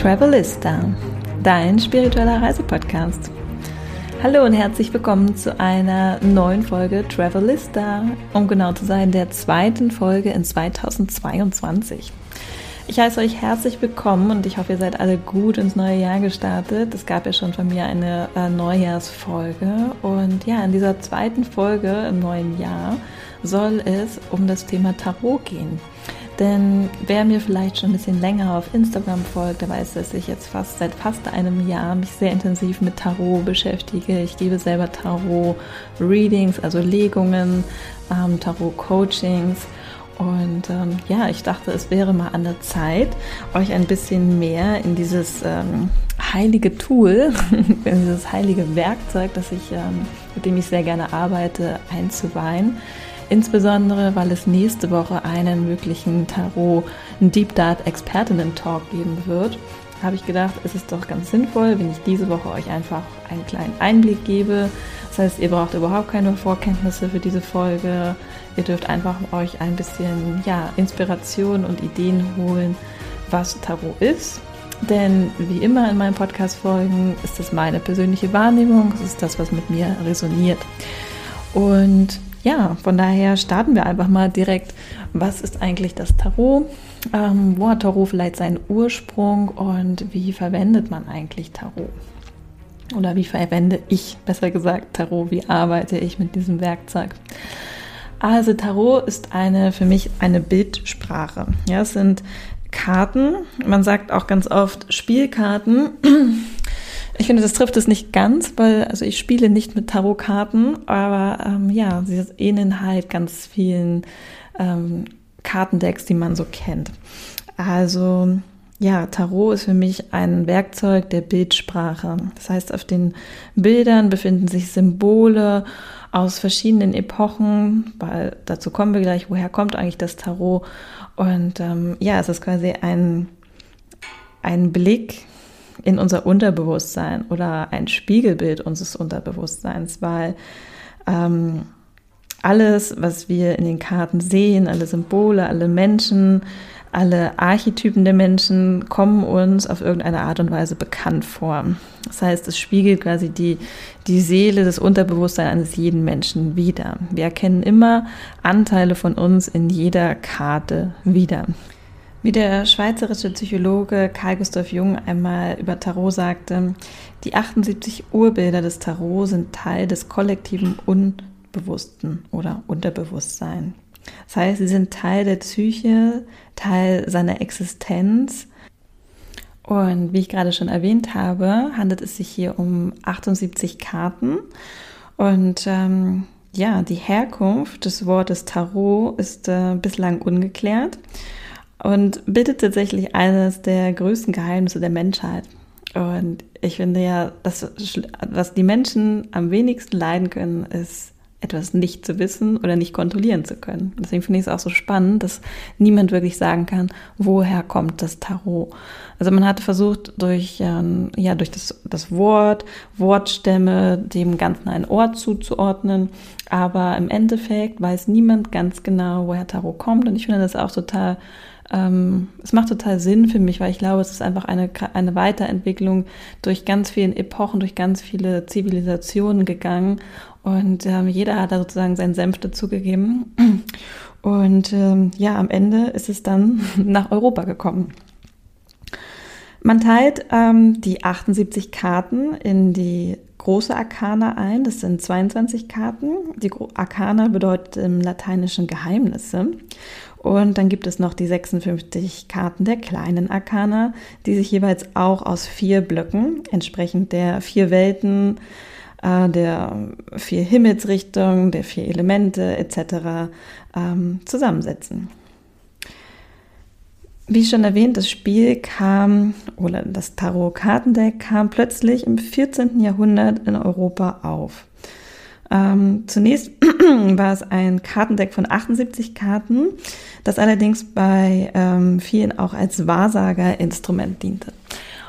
Travelista, dein spiritueller Reisepodcast. Hallo und herzlich willkommen zu einer neuen Folge Travelista, um genau zu sein, der zweiten Folge in 2022. Ich heiße euch herzlich willkommen und ich hoffe, ihr seid alle gut ins neue Jahr gestartet. Es gab ja schon von mir eine äh, Neujahrsfolge und ja, in dieser zweiten Folge im neuen Jahr soll es um das Thema Tarot gehen. Denn wer mir vielleicht schon ein bisschen länger auf Instagram folgt, der weiß, dass ich jetzt fast seit fast einem Jahr mich sehr intensiv mit Tarot beschäftige. Ich gebe selber Tarot-Readings, also Legungen, ähm, Tarot-Coachings. Und ähm, ja, ich dachte, es wäre mal an der Zeit, euch ein bisschen mehr in dieses ähm, heilige Tool, in dieses heilige Werkzeug, das ich, ähm, mit dem ich sehr gerne arbeite, einzuweihen. Insbesondere, weil es nächste Woche einen wirklichen Tarot, Deep Dart Expertinnen Talk geben wird, habe ich gedacht, es ist doch ganz sinnvoll, wenn ich diese Woche euch einfach einen kleinen Einblick gebe. Das heißt, ihr braucht überhaupt keine Vorkenntnisse für diese Folge. Ihr dürft einfach euch ein bisschen ja, Inspiration und Ideen holen, was Tarot ist. Denn wie immer in meinen Podcast-Folgen ist das meine persönliche Wahrnehmung, es ist das, was mit mir resoniert. Und ja, von daher starten wir einfach mal direkt. Was ist eigentlich das Tarot? Ähm, wo hat Tarot vielleicht seinen Ursprung und wie verwendet man eigentlich Tarot? Oder wie verwende ich, besser gesagt, Tarot? Wie arbeite ich mit diesem Werkzeug? Also Tarot ist eine für mich eine Bildsprache. Ja, es sind Karten. Man sagt auch ganz oft Spielkarten. Ich finde, das trifft es nicht ganz, weil also ich spiele nicht mit Tarotkarten, aber ähm, ja, sie ähneln halt ganz vielen ähm, Kartendecks, die man so kennt. Also ja, Tarot ist für mich ein Werkzeug der Bildsprache. Das heißt, auf den Bildern befinden sich Symbole aus verschiedenen Epochen, weil dazu kommen wir gleich, woher kommt eigentlich das Tarot. Und ähm, ja, es ist quasi ein, ein Blick in unser Unterbewusstsein oder ein Spiegelbild unseres Unterbewusstseins, weil ähm, alles, was wir in den Karten sehen, alle Symbole, alle Menschen, alle Archetypen der Menschen kommen uns auf irgendeine Art und Weise bekannt vor. Das heißt, es spiegelt quasi die, die Seele, das Unterbewusstsein eines jeden Menschen wieder. Wir erkennen immer Anteile von uns in jeder Karte wieder. Wie der schweizerische Psychologe Carl Gustav Jung einmal über Tarot sagte, die 78 Urbilder des Tarot sind Teil des kollektiven Unbewussten oder Unterbewusstsein. Das heißt, sie sind Teil der Psyche, Teil seiner Existenz. Und wie ich gerade schon erwähnt habe, handelt es sich hier um 78 Karten. Und ähm, ja, die Herkunft des Wortes Tarot ist äh, bislang ungeklärt und bildet tatsächlich eines der größten Geheimnisse der Menschheit. Und ich finde ja, das, was die Menschen am wenigsten leiden können, ist etwas nicht zu wissen oder nicht kontrollieren zu können. Deswegen finde ich es auch so spannend, dass niemand wirklich sagen kann, woher kommt das Tarot. Also man hatte versucht, durch, ähm, ja, durch das, das Wort, Wortstämme, dem Ganzen einen Ort zuzuordnen. Aber im Endeffekt weiß niemand ganz genau, woher Tarot kommt. Und ich finde das auch total ähm, es macht total Sinn für mich, weil ich glaube, es ist einfach eine, eine Weiterentwicklung durch ganz viele Epochen, durch ganz viele Zivilisationen gegangen und ähm, jeder hat da sozusagen seinen Senf dazugegeben. Und ähm, ja, am Ende ist es dann nach Europa gekommen. Man teilt ähm, die 78 Karten in die große Arkana ein. Das sind 22 Karten. Die Arkana bedeutet im Lateinischen Geheimnisse. Und dann gibt es noch die 56 Karten der kleinen Arkana, die sich jeweils auch aus vier Blöcken, entsprechend der vier Welten, äh, der vier Himmelsrichtungen, der vier Elemente etc. Ähm, zusammensetzen. Wie schon erwähnt, das Spiel kam, oder das Tarot-Kartendeck kam plötzlich im 14. Jahrhundert in Europa auf. Ähm, zunächst war es ein Kartendeck von 78 Karten, das allerdings bei ähm, vielen auch als Wahrsagerinstrument diente.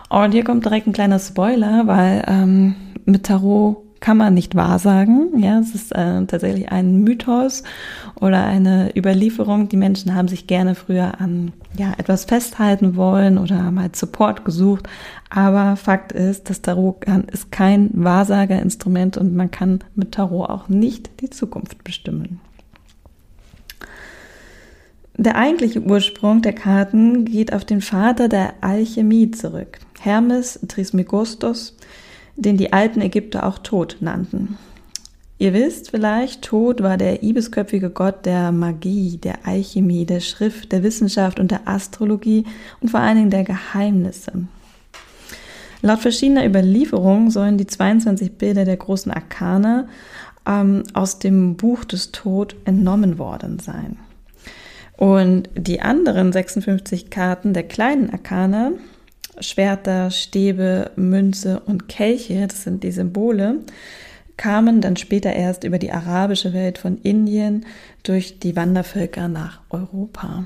Und hier kommt direkt ein kleiner Spoiler, weil ähm, mit Tarot kann man nicht wahrsagen. Ja, es ist äh, tatsächlich ein Mythos oder eine Überlieferung. Die Menschen haben sich gerne früher an ja, etwas festhalten wollen oder haben halt Support gesucht. Aber Fakt ist, das Tarot ist kein Wahrsagerinstrument und man kann mit Tarot auch nicht die Zukunft bestimmen. Der eigentliche Ursprung der Karten geht auf den Vater der Alchemie zurück, Hermes Trismegistos, den die alten Ägypter auch Tod nannten. Ihr wisst vielleicht, Tod war der ibisköpfige Gott der Magie, der Alchemie, der Schrift, der Wissenschaft und der Astrologie und vor allen Dingen der Geheimnisse. Laut verschiedener Überlieferungen sollen die 22 Bilder der großen Arkane ähm, aus dem Buch des Tod entnommen worden sein. Und die anderen 56 Karten der kleinen Arkane Schwerter, Stäbe, Münze und Kelche, das sind die Symbole, kamen dann später erst über die arabische Welt von Indien durch die Wandervölker nach Europa.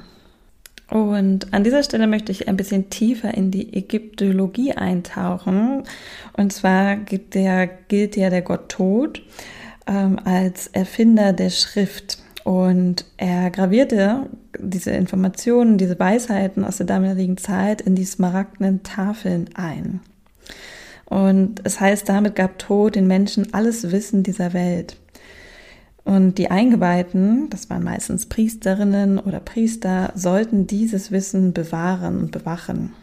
Und an dieser Stelle möchte ich ein bisschen tiefer in die Ägyptologie eintauchen. Und zwar gilt der, gilt ja der Gott Tod ähm, als Erfinder der Schrift. Und er gravierte diese Informationen, diese Weisheiten aus der damaligen Zeit in die smaragdenen Tafeln ein. Und es heißt, damit gab Tod den Menschen alles Wissen dieser Welt. Und die Eingeweihten, das waren meistens Priesterinnen oder Priester, sollten dieses Wissen bewahren und bewachen.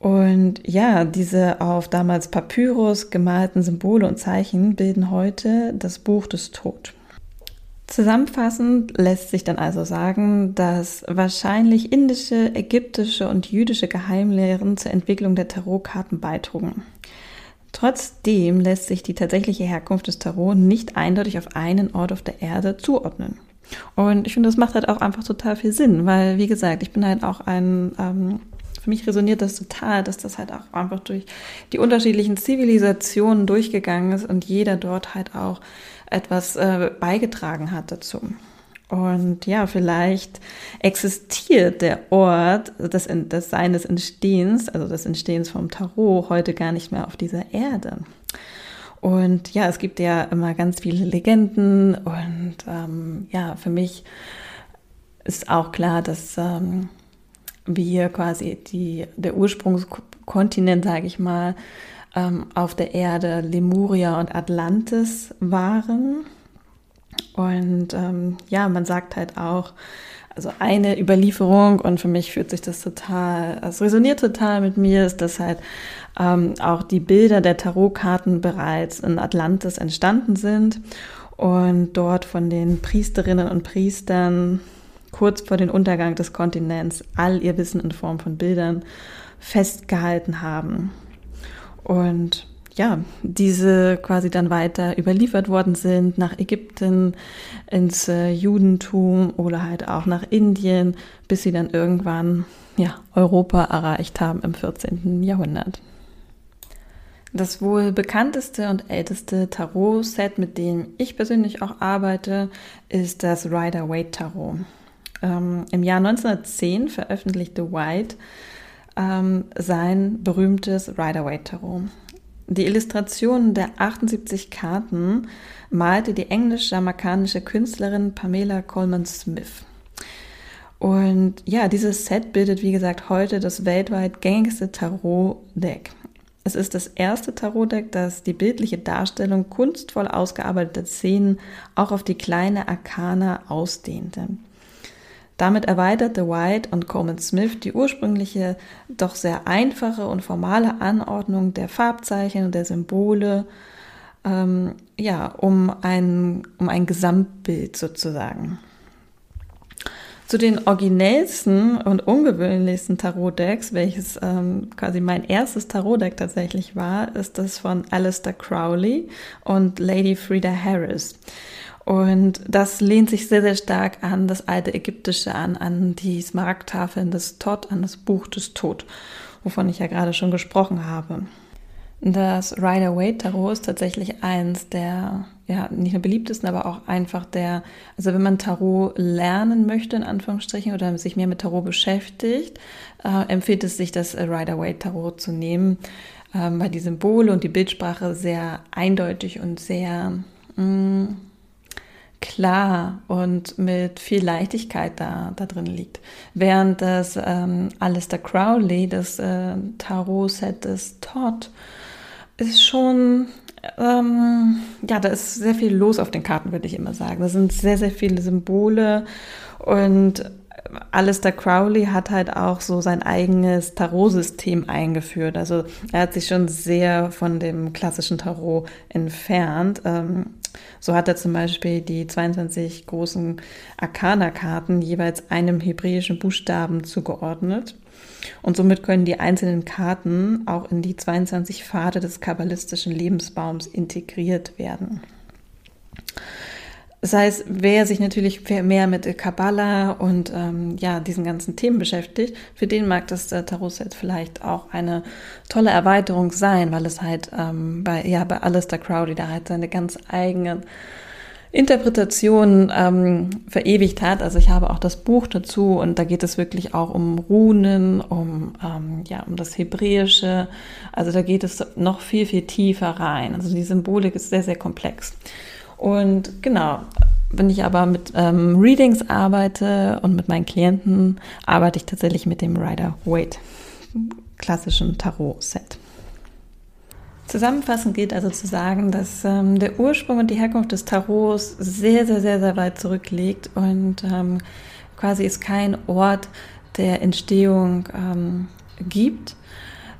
Und ja, diese auf damals Papyrus gemalten Symbole und Zeichen bilden heute das Buch des Tod. Zusammenfassend lässt sich dann also sagen, dass wahrscheinlich indische, ägyptische und jüdische Geheimlehren zur Entwicklung der Tarotkarten beitrugen. Trotzdem lässt sich die tatsächliche Herkunft des Tarot nicht eindeutig auf einen Ort auf der Erde zuordnen. Und ich finde, das macht halt auch einfach total viel Sinn, weil, wie gesagt, ich bin halt auch ein, ähm, für mich resoniert das total, dass das halt auch einfach durch die unterschiedlichen Zivilisationen durchgegangen ist und jeder dort halt auch etwas äh, beigetragen hat dazu. Und ja, vielleicht existiert der Ort des, des seines Entstehens, also des Entstehens vom Tarot, heute gar nicht mehr auf dieser Erde. Und ja, es gibt ja immer ganz viele Legenden und ähm, ja, für mich ist auch klar, dass ähm, wir quasi die, der Ursprungskontinent, sage ich mal, ähm, auf der Erde Lemuria und Atlantis waren. Und ähm, ja, man sagt halt auch, also eine Überlieferung und für mich fühlt sich das total, es resoniert total mit mir, ist, dass halt ähm, auch die Bilder der Tarotkarten bereits in Atlantis entstanden sind und dort von den Priesterinnen und Priestern kurz vor dem Untergang des Kontinents all ihr Wissen in Form von Bildern festgehalten haben. Und ja, diese quasi dann weiter überliefert worden sind nach Ägypten, ins äh, Judentum oder halt auch nach Indien, bis sie dann irgendwann ja, Europa erreicht haben im 14. Jahrhundert. Das wohl bekannteste und älteste Tarot-Set, mit dem ich persönlich auch arbeite, ist das Rider-Waite-Tarot. Ähm, Im Jahr 1910 veröffentlichte White ähm, sein berühmtes Rider-Waite-Tarot. Die Illustrationen der 78 Karten malte die englisch-jamaikanische Künstlerin Pamela Coleman Smith. Und ja, dieses Set bildet, wie gesagt, heute das weltweit gängigste Tarot-Deck. Es ist das erste Tarot-Deck, das die bildliche Darstellung kunstvoll ausgearbeiteter Szenen auch auf die kleine Arkana ausdehnte. Damit erweiterte White und Coleman Smith die ursprüngliche, doch sehr einfache und formale Anordnung der Farbzeichen und der Symbole, ähm, ja, um ein, um ein Gesamtbild sozusagen. Zu den originellsten und ungewöhnlichsten Tarot-Decks, welches ähm, quasi mein erstes Tarot-Deck tatsächlich war, ist das von Alistair Crowley und Lady Frida Harris. Und das lehnt sich sehr, sehr stark an das alte Ägyptische an, an die Smaragdtafeln des Tod, an das Buch des Tod, wovon ich ja gerade schon gesprochen habe. Das Rider-Waite-Tarot ist tatsächlich eins der, ja, nicht nur beliebtesten, aber auch einfach der, also wenn man Tarot lernen möchte, in Anführungsstrichen, oder sich mehr mit Tarot beschäftigt, äh, empfiehlt es sich, das Rider-Waite-Tarot zu nehmen ähm, weil die Symbole und die Bildsprache sehr eindeutig und sehr mh, mm, klar und mit viel Leichtigkeit da, da drin liegt. Während das ähm, Alistair Crowley, das äh, Tarot-Set des Todd, ist schon, ähm, ja, da ist sehr viel los auf den Karten, würde ich immer sagen. Da sind sehr, sehr viele Symbole und Alistair Crowley hat halt auch so sein eigenes Tarot-System eingeführt. Also er hat sich schon sehr von dem klassischen Tarot entfernt. Ähm, so hat er zum Beispiel die 22 großen Arcana-Karten jeweils einem hebräischen Buchstaben zugeordnet. Und somit können die einzelnen Karten auch in die 22 Pfade des kabbalistischen Lebensbaums integriert werden. Das heißt, wer sich natürlich mehr mit Kabbalah und ähm, ja, diesen ganzen Themen beschäftigt, für den mag das äh, Tarot-Set vielleicht auch eine tolle Erweiterung sein, weil es halt ähm, bei, ja, bei Alistair Crowley da halt seine ganz eigenen Interpretationen ähm, verewigt hat. Also ich habe auch das Buch dazu und da geht es wirklich auch um Runen, um, ähm, ja, um das Hebräische. Also da geht es noch viel, viel tiefer rein. Also die Symbolik ist sehr, sehr komplex. Und genau, wenn ich aber mit ähm, Readings arbeite und mit meinen Klienten, arbeite ich tatsächlich mit dem Rider Waite klassischen Tarot-Set. Zusammenfassend geht also zu sagen, dass ähm, der Ursprung und die Herkunft des Tarots sehr, sehr, sehr, sehr weit zurückliegt und ähm, quasi es kein Ort der Entstehung ähm, gibt,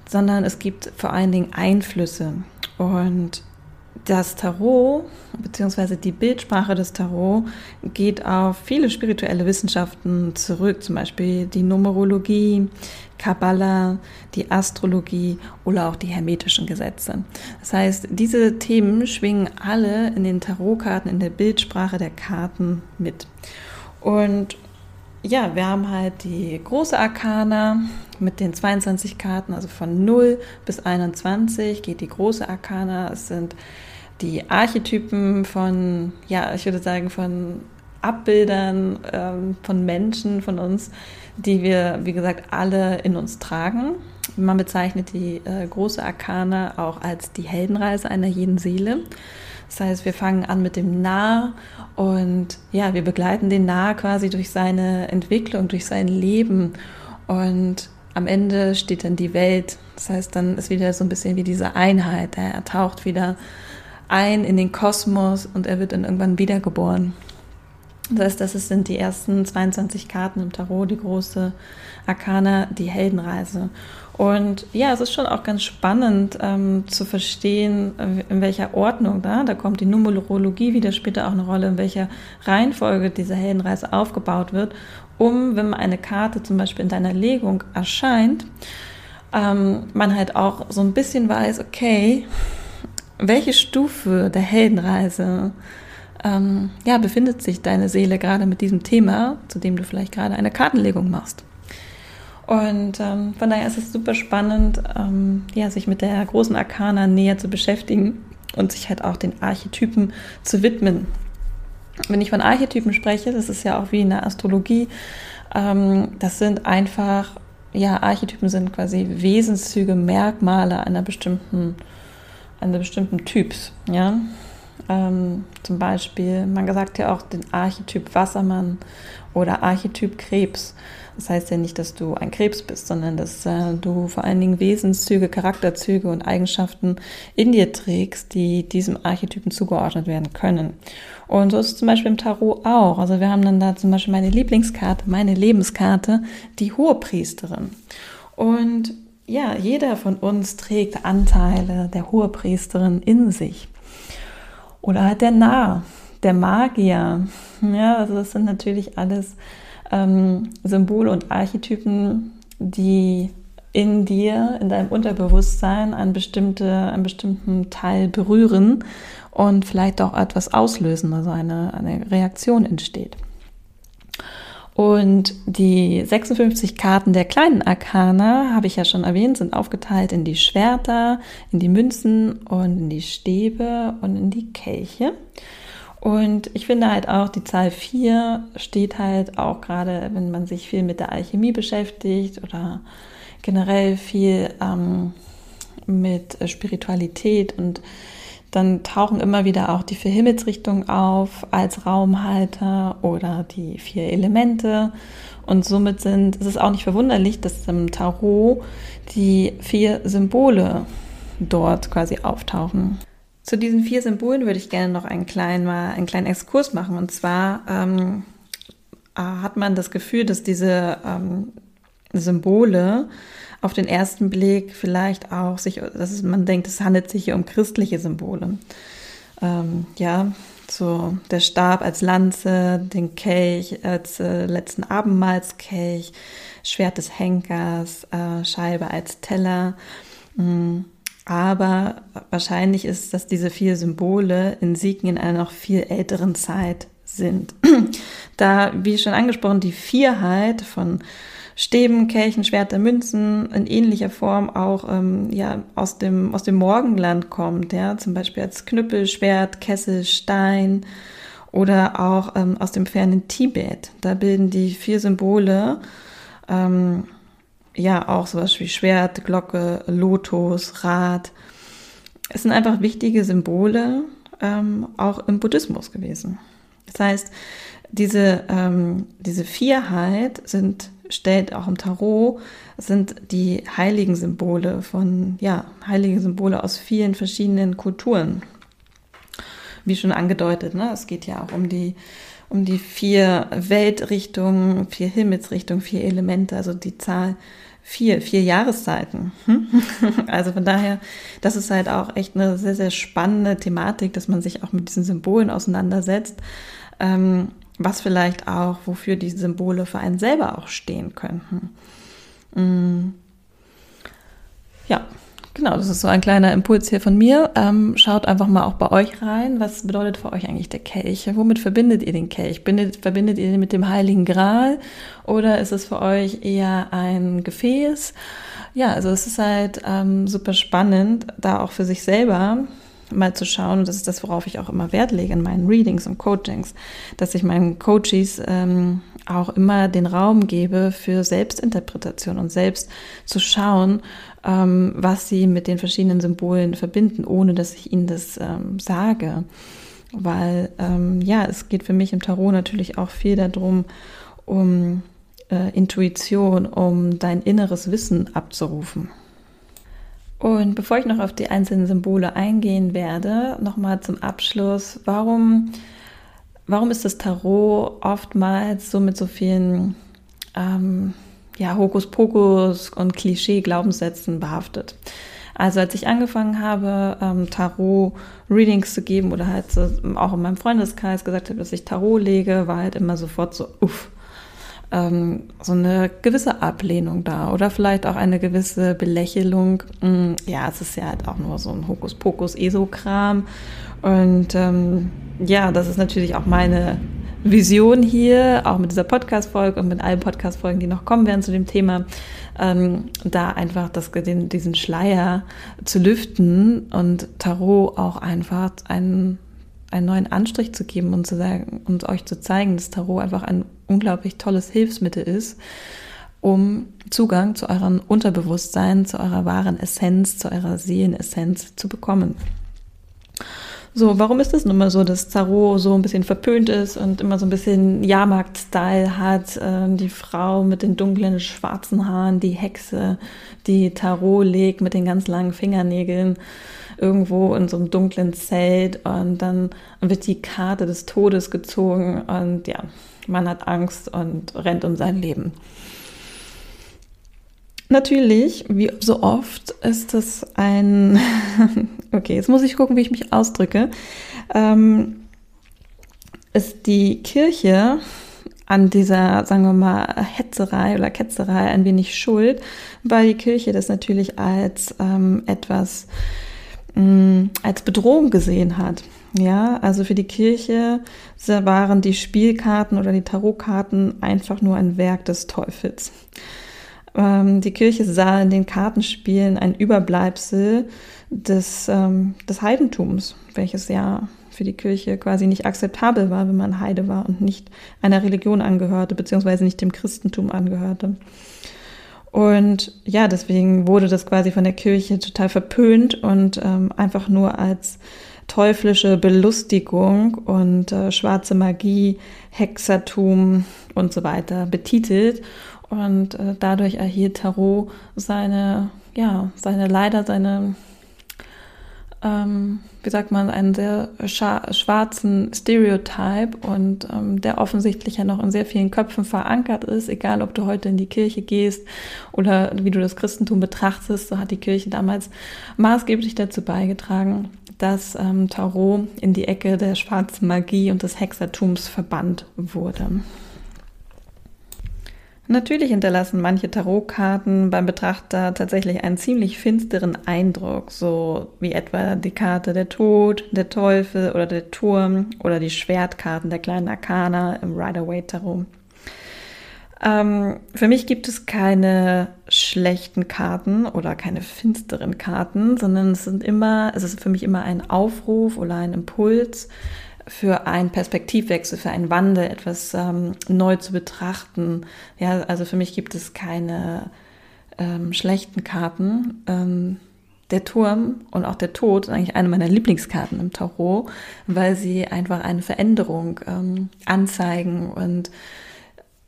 sondern es gibt vor allen Dingen Einflüsse. Und das Tarot bzw. die Bildsprache des Tarot geht auf viele spirituelle Wissenschaften zurück, zum Beispiel die Numerologie, Kabbala, die Astrologie oder auch die hermetischen Gesetze. Das heißt, diese Themen schwingen alle in den Tarotkarten, in der Bildsprache der Karten mit. Und ja, wir haben halt die große Arkana mit den 22 Karten, also von 0 bis 21 geht die große Arkana. Es sind die Archetypen von, ja, ich würde sagen, von Abbildern ähm, von Menschen, von uns, die wir, wie gesagt, alle in uns tragen. Man bezeichnet die äh, große Arkana auch als die Heldenreise einer jeden Seele. Das heißt, wir fangen an mit dem Nah und ja, wir begleiten den Nah quasi durch seine Entwicklung, durch sein Leben und am Ende steht dann die Welt. Das heißt, dann ist wieder so ein bisschen wie diese Einheit. Er taucht wieder ein in den Kosmos und er wird dann irgendwann wiedergeboren. Das heißt, das sind die ersten 22 Karten im Tarot, die große Arkana, die Heldenreise. Und ja, es ist schon auch ganz spannend ähm, zu verstehen, in welcher Ordnung da, da kommt die Numerologie wieder später auch eine Rolle, in welcher Reihenfolge diese Heldenreise aufgebaut wird, um, wenn eine Karte zum Beispiel in deiner Legung erscheint, ähm, man halt auch so ein bisschen weiß, okay, welche Stufe der Heldenreise ähm, ja, befindet sich deine Seele gerade mit diesem Thema, zu dem du vielleicht gerade eine Kartenlegung machst. Und ähm, von daher ist es super spannend, ähm, ja, sich mit der großen Arkana näher zu beschäftigen und sich halt auch den Archetypen zu widmen. Wenn ich von Archetypen spreche, das ist ja auch wie in der Astrologie, ähm, das sind einfach, ja, Archetypen sind quasi Wesenszüge, Merkmale einer bestimmten, einer bestimmten Typs, ja. Ähm, zum Beispiel, man sagt ja auch den Archetyp Wassermann oder Archetyp Krebs. Das heißt ja nicht, dass du ein Krebs bist, sondern dass äh, du vor allen Dingen Wesenszüge, Charakterzüge und Eigenschaften in dir trägst, die diesem Archetypen zugeordnet werden können. Und so ist es zum Beispiel im Tarot auch. Also wir haben dann da zum Beispiel meine Lieblingskarte, meine Lebenskarte, die Hohepriesterin. Und ja, jeder von uns trägt Anteile der Hohepriesterin in sich. Oder halt der Narr, der Magier. Ja, also das sind natürlich alles ähm, Symbole und Archetypen, die in dir, in deinem Unterbewusstsein einen, bestimmte, einen bestimmten Teil berühren und vielleicht auch etwas auslösen, also eine, eine Reaktion entsteht. Und die 56 Karten der kleinen Arkana, habe ich ja schon erwähnt, sind aufgeteilt in die Schwerter, in die Münzen und in die Stäbe und in die Kelche. Und ich finde halt auch, die Zahl 4 steht halt auch gerade, wenn man sich viel mit der Alchemie beschäftigt oder generell viel ähm, mit Spiritualität und dann tauchen immer wieder auch die vier Himmelsrichtungen auf als Raumhalter oder die vier Elemente. Und somit sind, es ist auch nicht verwunderlich, dass im Tarot die vier Symbole dort quasi auftauchen. Zu diesen vier Symbolen würde ich gerne noch einen kleinen, mal einen kleinen Exkurs machen. Und zwar ähm, hat man das Gefühl, dass diese ähm, Symbole auf den ersten Blick vielleicht auch sich, dass man denkt, es handelt sich hier um christliche Symbole. Ähm, ja, so der Stab als Lanze, den Kelch als äh, letzten Abendmahlskelch, Schwert des Henkers, äh, Scheibe als Teller. Mhm. Aber wahrscheinlich ist, dass diese vier Symbole in Siegen in einer noch viel älteren Zeit sind. Da, wie schon angesprochen, die Vierheit von Stäben, Kelchen, Schwerter, Münzen in ähnlicher Form auch ähm, ja, aus, dem, aus dem Morgenland kommt, ja, zum Beispiel als Knüppel, Schwert, Kessel, Stein oder auch ähm, aus dem fernen Tibet. Da bilden die vier Symbole ähm, ja auch sowas wie Schwert, Glocke, Lotus, Rad. Es sind einfach wichtige Symbole ähm, auch im Buddhismus gewesen. Das heißt, diese, ähm, diese Vierheit sind, stellt auch im Tarot, sind die heiligen Symbole von, ja, heilige Symbole aus vielen verschiedenen Kulturen. Wie schon angedeutet, ne? es geht ja auch um die, um die vier Weltrichtungen, vier Himmelsrichtungen, vier Elemente, also die Zahl vier, vier Jahreszeiten. Hm? Also von daher, das ist halt auch echt eine sehr, sehr spannende Thematik, dass man sich auch mit diesen Symbolen auseinandersetzt ähm, was vielleicht auch, wofür diese Symbole für einen selber auch stehen könnten. Mm. Ja, genau, das ist so ein kleiner Impuls hier von mir. Ähm, schaut einfach mal auch bei euch rein. Was bedeutet für euch eigentlich der Kelch? Womit verbindet ihr den Kelch? Bindet, verbindet ihr den mit dem Heiligen Gral oder ist es für euch eher ein Gefäß? Ja, also es ist halt ähm, super spannend, da auch für sich selber mal zu schauen, und das ist das, worauf ich auch immer Wert lege in meinen Readings und Coachings, dass ich meinen Coaches ähm, auch immer den Raum gebe für Selbstinterpretation und selbst zu schauen, ähm, was sie mit den verschiedenen Symbolen verbinden, ohne dass ich ihnen das ähm, sage. Weil ähm, ja, es geht für mich im Tarot natürlich auch viel darum, um äh, Intuition, um dein inneres Wissen abzurufen. Und bevor ich noch auf die einzelnen Symbole eingehen werde, nochmal zum Abschluss, warum, warum ist das Tarot oftmals so mit so vielen ähm, ja, Hokuspokus und Klischee-Glaubenssätzen behaftet? Also als ich angefangen habe, ähm, Tarot-Readings zu geben oder halt so, auch in meinem Freundeskreis gesagt habe, dass ich Tarot lege, war halt immer sofort so, uff, ähm, so eine gewisse Ablehnung da oder vielleicht auch eine gewisse Belächelung. Mm, ja, es ist ja halt auch nur so ein Hokuspokus-Esokram. Und ähm, ja, das ist natürlich auch meine Vision hier, auch mit dieser Podcast-Folge und mit allen Podcast-Folgen, die noch kommen werden zu dem Thema, ähm, da einfach das, den, diesen Schleier zu lüften und Tarot auch einfach einen einen neuen Anstrich zu geben und zu sagen und euch zu zeigen, dass Tarot einfach ein unglaublich tolles Hilfsmittel ist, um Zugang zu eurem Unterbewusstsein, zu eurer wahren Essenz, zu eurer Seelenessenz zu bekommen. So, warum ist es nun mal so, dass Tarot so ein bisschen verpönt ist und immer so ein bisschen Jahrmarkt-Style hat? Ähm, die Frau mit den dunklen schwarzen Haaren, die Hexe, die Tarot legt mit den ganz langen Fingernägeln irgendwo in so einem dunklen Zelt und dann wird die Karte des Todes gezogen und ja, man hat Angst und rennt um sein Leben. Natürlich, wie so oft, ist das ein, okay, jetzt muss ich gucken, wie ich mich ausdrücke, ähm, ist die Kirche an dieser, sagen wir mal, Hetzerei oder Ketzerei ein wenig schuld, weil die Kirche das natürlich als ähm, etwas mh, mm, als Bedrohung gesehen hat. Ja, also für die Kirche waren die Spielkarten oder die Tarotkarten einfach nur ein Werk des Teufels. Ähm, die Kirche sah in den Kartenspielen ein Überbleibsel des, ähm, des Heidentums, welches ja für die Kirche quasi nicht akzeptabel war, wenn man Heide war und nicht einer Religion angehörte, beziehungsweise nicht dem Christentum angehörte. Und ja, deswegen wurde das quasi von der Kirche total verpönt und ähm, einfach nur als teuflische Belustigung und äh, schwarze Magie, Hexertum und so weiter betitelt. Und äh, dadurch erhielt Tarot seine, ja, seine leider seine ähm, wie sagt man, einen sehr schwarzen Stereotype und ähm, der offensichtlich ja noch in sehr vielen Köpfen verankert ist, egal ob du heute in die Kirche gehst oder wie du das Christentum betrachtest, so hat die Kirche damals maßgeblich dazu beigetragen, dass ähm, Tarot in die Ecke der schwarzen Magie und des Hexertums verbannt wurde. Natürlich hinterlassen manche Tarotkarten beim Betrachter tatsächlich einen ziemlich finsteren Eindruck, so wie etwa die Karte der Tod, der Teufel oder der Turm oder die Schwertkarten der kleinen Arkana im Rider-Waite-Tarot. Ähm, für mich gibt es keine schlechten Karten oder keine finsteren Karten, sondern es sind immer, es ist für mich immer ein Aufruf oder ein Impuls, für einen Perspektivwechsel, für einen Wandel, etwas ähm, neu zu betrachten. Ja, also für mich gibt es keine ähm, schlechten Karten. Ähm, der Turm und auch der Tod sind eigentlich eine meiner Lieblingskarten im Tarot, weil sie einfach eine Veränderung ähm, anzeigen und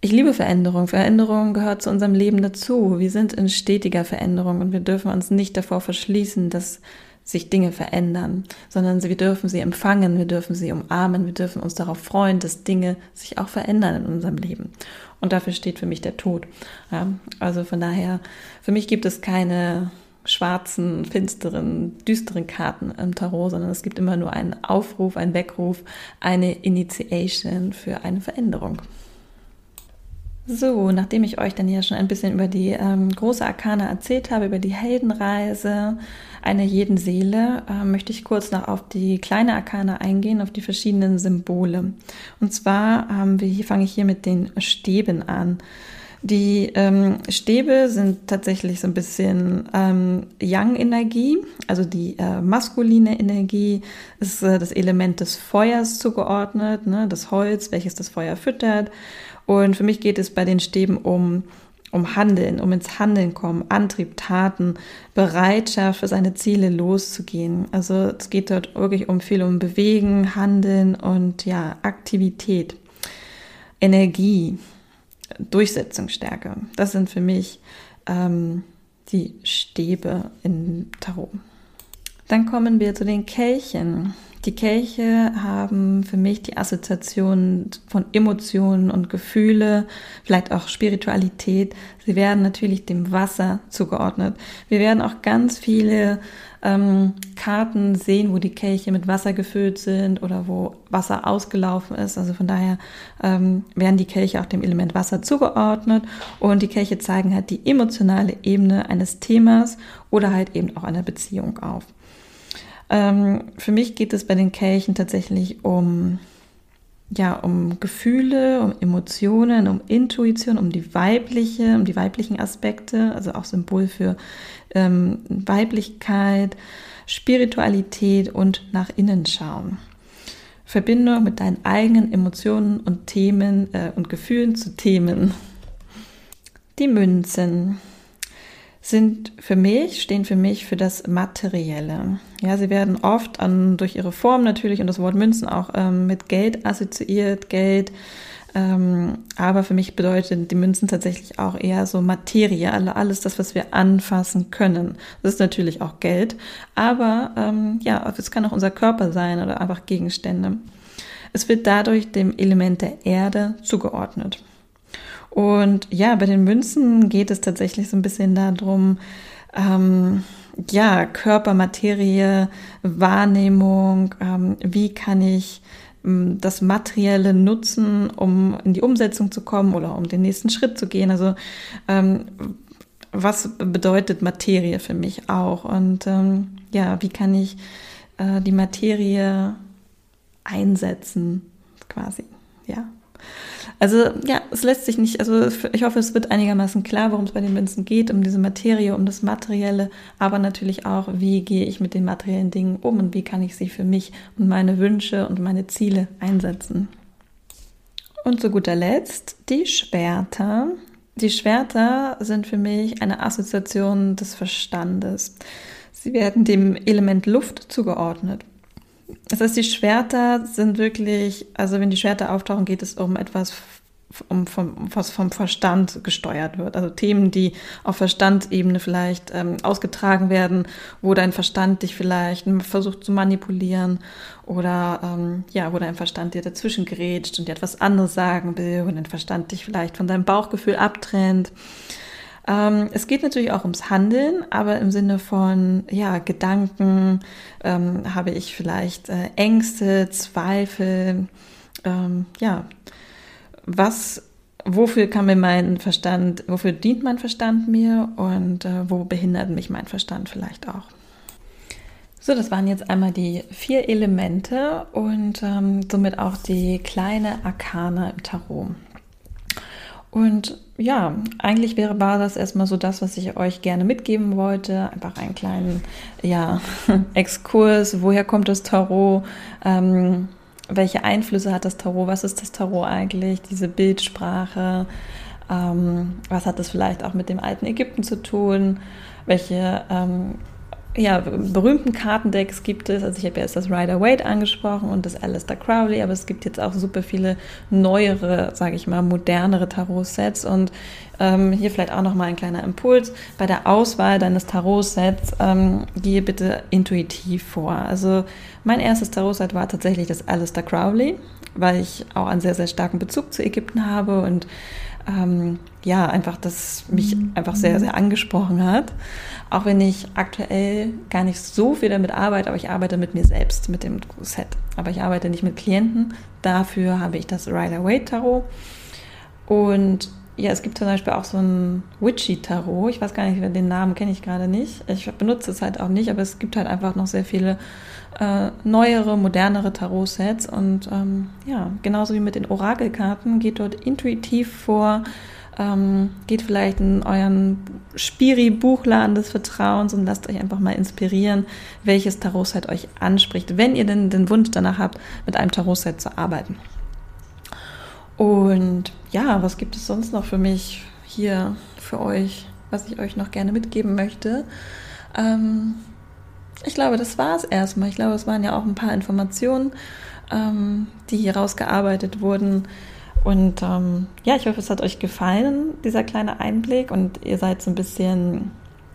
ich liebe Veränderung. Veränderung gehört zu unserem Leben dazu. Wir sind in stetiger Veränderung und wir dürfen uns nicht davor verschließen, dass sich Dinge verändern, sondern wir dürfen sie empfangen, wir dürfen sie umarmen, wir dürfen uns darauf freuen, dass Dinge sich auch verändern in unserem Leben. Und dafür steht für mich der Tod. Ja, also von daher, für mich gibt es keine schwarzen, finsteren, düsteren Karten im Tarot, sondern es gibt immer nur einen Aufruf, einen Weckruf, eine Initiation für eine Veränderung. So, nachdem ich euch dann ja schon ein bisschen über die ähm, große Arkana erzählt habe, über die Heldenreise einer jeden Seele, äh, möchte ich kurz noch auf die kleine Arkana eingehen, auf die verschiedenen Symbole. Und zwar haben wir hier, fange ich hier mit den Stäben an. Die ähm, Stäbe sind tatsächlich so ein bisschen ähm, Yang-Energie, also die äh, maskuline Energie ist äh, das Element des Feuers zugeordnet, ne, das Holz, welches das Feuer füttert. Und für mich geht es bei den Stäben um, um Handeln, um ins Handeln kommen, Antrieb, Taten, Bereitschaft für seine Ziele loszugehen. Also es geht dort wirklich um viel um Bewegen, Handeln und ja, Aktivität, Energie, Durchsetzungsstärke. Das sind für mich ähm, die Stäbe in Tarot. Dann kommen wir zu den Kelchen. Die Kelche haben für mich die Assoziation von Emotionen und Gefühle, vielleicht auch Spiritualität. Sie werden natürlich dem Wasser zugeordnet. Wir werden auch ganz viele ähm, Karten sehen, wo die Kelche mit Wasser gefüllt sind oder wo Wasser ausgelaufen ist. Also von daher ähm, werden die Kelche auch dem Element Wasser zugeordnet und die Kelche zeigen halt die emotionale Ebene eines Themas oder halt eben auch einer Beziehung auf. Ähm, für mich geht es bei den Kelchen tatsächlich um, ja, um Gefühle, um Emotionen, um Intuition, um die weibliche, um die weiblichen Aspekte, also auch Symbol für ähm, Weiblichkeit, Spiritualität und nach innen schauen. Verbindung mit deinen eigenen Emotionen und Themen äh, und Gefühlen zu Themen. Die Münzen sind für mich, stehen für mich für das Materielle. Ja, sie werden oft an, durch ihre Form natürlich und das Wort Münzen auch ähm, mit Geld assoziiert, Geld. Ähm, aber für mich bedeutet die Münzen tatsächlich auch eher so Materie, alles das, was wir anfassen können. Das ist natürlich auch Geld, aber ähm, ja, es kann auch unser Körper sein oder einfach Gegenstände. Es wird dadurch dem Element der Erde zugeordnet. Und ja, bei den Münzen geht es tatsächlich so ein bisschen darum, ähm, ja, Körpermaterie, Wahrnehmung, ähm, wie kann ich ähm, das Materielle nutzen, um in die Umsetzung zu kommen oder um den nächsten Schritt zu gehen. Also ähm, was bedeutet Materie für mich auch? Und ähm, ja, wie kann ich äh, die Materie einsetzen, quasi, ja. Also ja, es lässt sich nicht, also ich hoffe, es wird einigermaßen klar, worum es bei den Münzen geht, um diese Materie, um das Materielle, aber natürlich auch, wie gehe ich mit den materiellen Dingen um und wie kann ich sie für mich und meine Wünsche und meine Ziele einsetzen. Und zu guter Letzt die Schwerter. Die Schwerter sind für mich eine Assoziation des Verstandes. Sie werden dem Element Luft zugeordnet. Das heißt, die Schwerter sind wirklich, also wenn die Schwerter auftauchen, geht es um etwas um, vom, was vom Verstand gesteuert wird. Also Themen, die auf Verstandebene vielleicht ähm, ausgetragen werden, wo dein Verstand dich vielleicht versucht zu manipulieren oder ähm, ja, wo dein Verstand dir dazwischen gerätscht und dir etwas anderes sagen will und dein Verstand dich vielleicht von deinem Bauchgefühl abtrennt. Ähm, es geht natürlich auch ums Handeln, aber im Sinne von ja, Gedanken ähm, habe ich vielleicht äh, Ängste, Zweifel, ähm, ja, was, wofür kann mir mein Verstand, wofür dient mein Verstand mir und äh, wo behindert mich mein Verstand vielleicht auch. So, das waren jetzt einmal die vier Elemente und ähm, somit auch die kleine Arkane im Tarot. Und ja, eigentlich wäre das erstmal so das, was ich euch gerne mitgeben wollte. Einfach einen kleinen ja, Exkurs. Woher kommt das Tarot? Ähm, welche Einflüsse hat das Tarot? Was ist das Tarot eigentlich? Diese Bildsprache? Ähm, was hat das vielleicht auch mit dem alten Ägypten zu tun? Welche ähm, ja, berühmten Kartendecks gibt es. Also ich habe ja erst das Rider Waite angesprochen und das Alistair Crowley, aber es gibt jetzt auch super viele neuere, sage ich mal, modernere Tarot-Sets. Und ähm, hier vielleicht auch nochmal ein kleiner Impuls. Bei der Auswahl deines Tarot-Sets ähm, gehe bitte intuitiv vor. Also mein erstes Tarot-Set war tatsächlich das Alistair Crowley, weil ich auch einen sehr, sehr starken Bezug zu Ägypten habe und ähm, ja, einfach das mich einfach sehr, sehr angesprochen hat. Auch wenn ich aktuell gar nicht so viel damit arbeite, aber ich arbeite mit mir selbst, mit dem Set. Aber ich arbeite nicht mit Klienten. Dafür habe ich das Rider Waite Tarot. Und ja, es gibt zum Beispiel auch so ein Witchy Tarot. Ich weiß gar nicht, den Namen kenne ich gerade nicht. Ich benutze es halt auch nicht, aber es gibt halt einfach noch sehr viele äh, neuere, modernere Tarot-Sets. Und ähm, ja, genauso wie mit den Orakelkarten, geht dort intuitiv vor, ähm, geht vielleicht in euren Spiri-Buchladen des Vertrauens und lasst euch einfach mal inspirieren, welches Tarot-Set euch anspricht, wenn ihr denn den Wunsch danach habt, mit einem Tarot-Set zu arbeiten. Und ja, was gibt es sonst noch für mich hier, für euch, was ich euch noch gerne mitgeben möchte? Ähm, ich glaube, das war es erstmal. Ich glaube, es waren ja auch ein paar Informationen, ähm, die hier rausgearbeitet wurden. Und ähm, ja, ich hoffe, es hat euch gefallen, dieser kleine Einblick. Und ihr seid so ein bisschen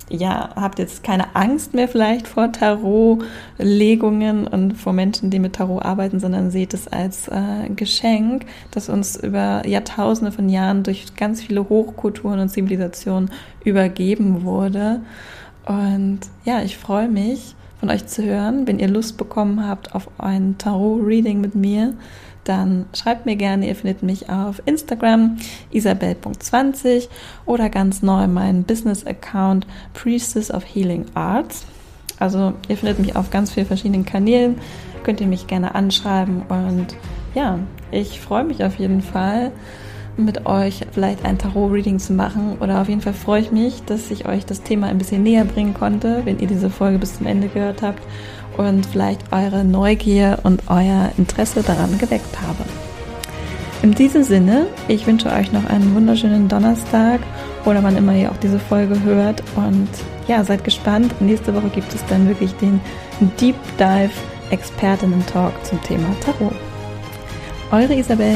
ja, habt jetzt keine Angst mehr vielleicht vor Tarotlegungen und vor Menschen, die mit Tarot arbeiten, sondern seht es als äh, Geschenk, das uns über Jahrtausende von Jahren durch ganz viele Hochkulturen und Zivilisationen übergeben wurde. Und ja, ich freue mich, von euch zu hören. Wenn ihr Lust bekommen habt auf ein Tarot-Reading mit mir, dann schreibt mir gerne. Ihr findet mich auf Instagram isabel.20 oder ganz neu meinen Business-Account Priestess of Healing Arts. Also ihr findet mich auf ganz vielen verschiedenen Kanälen. Könnt ihr mich gerne anschreiben und ja, ich freue mich auf jeden Fall mit euch vielleicht ein Tarot-Reading zu machen. Oder auf jeden Fall freue ich mich, dass ich euch das Thema ein bisschen näher bringen konnte, wenn ihr diese Folge bis zum Ende gehört habt und vielleicht eure Neugier und euer Interesse daran geweckt habe. In diesem Sinne, ich wünsche euch noch einen wunderschönen Donnerstag oder wann immer ihr auch diese Folge hört und ja, seid gespannt. Nächste Woche gibt es dann wirklich den Deep Dive Expertinnen Talk zum Thema Tarot. Eure Isabel.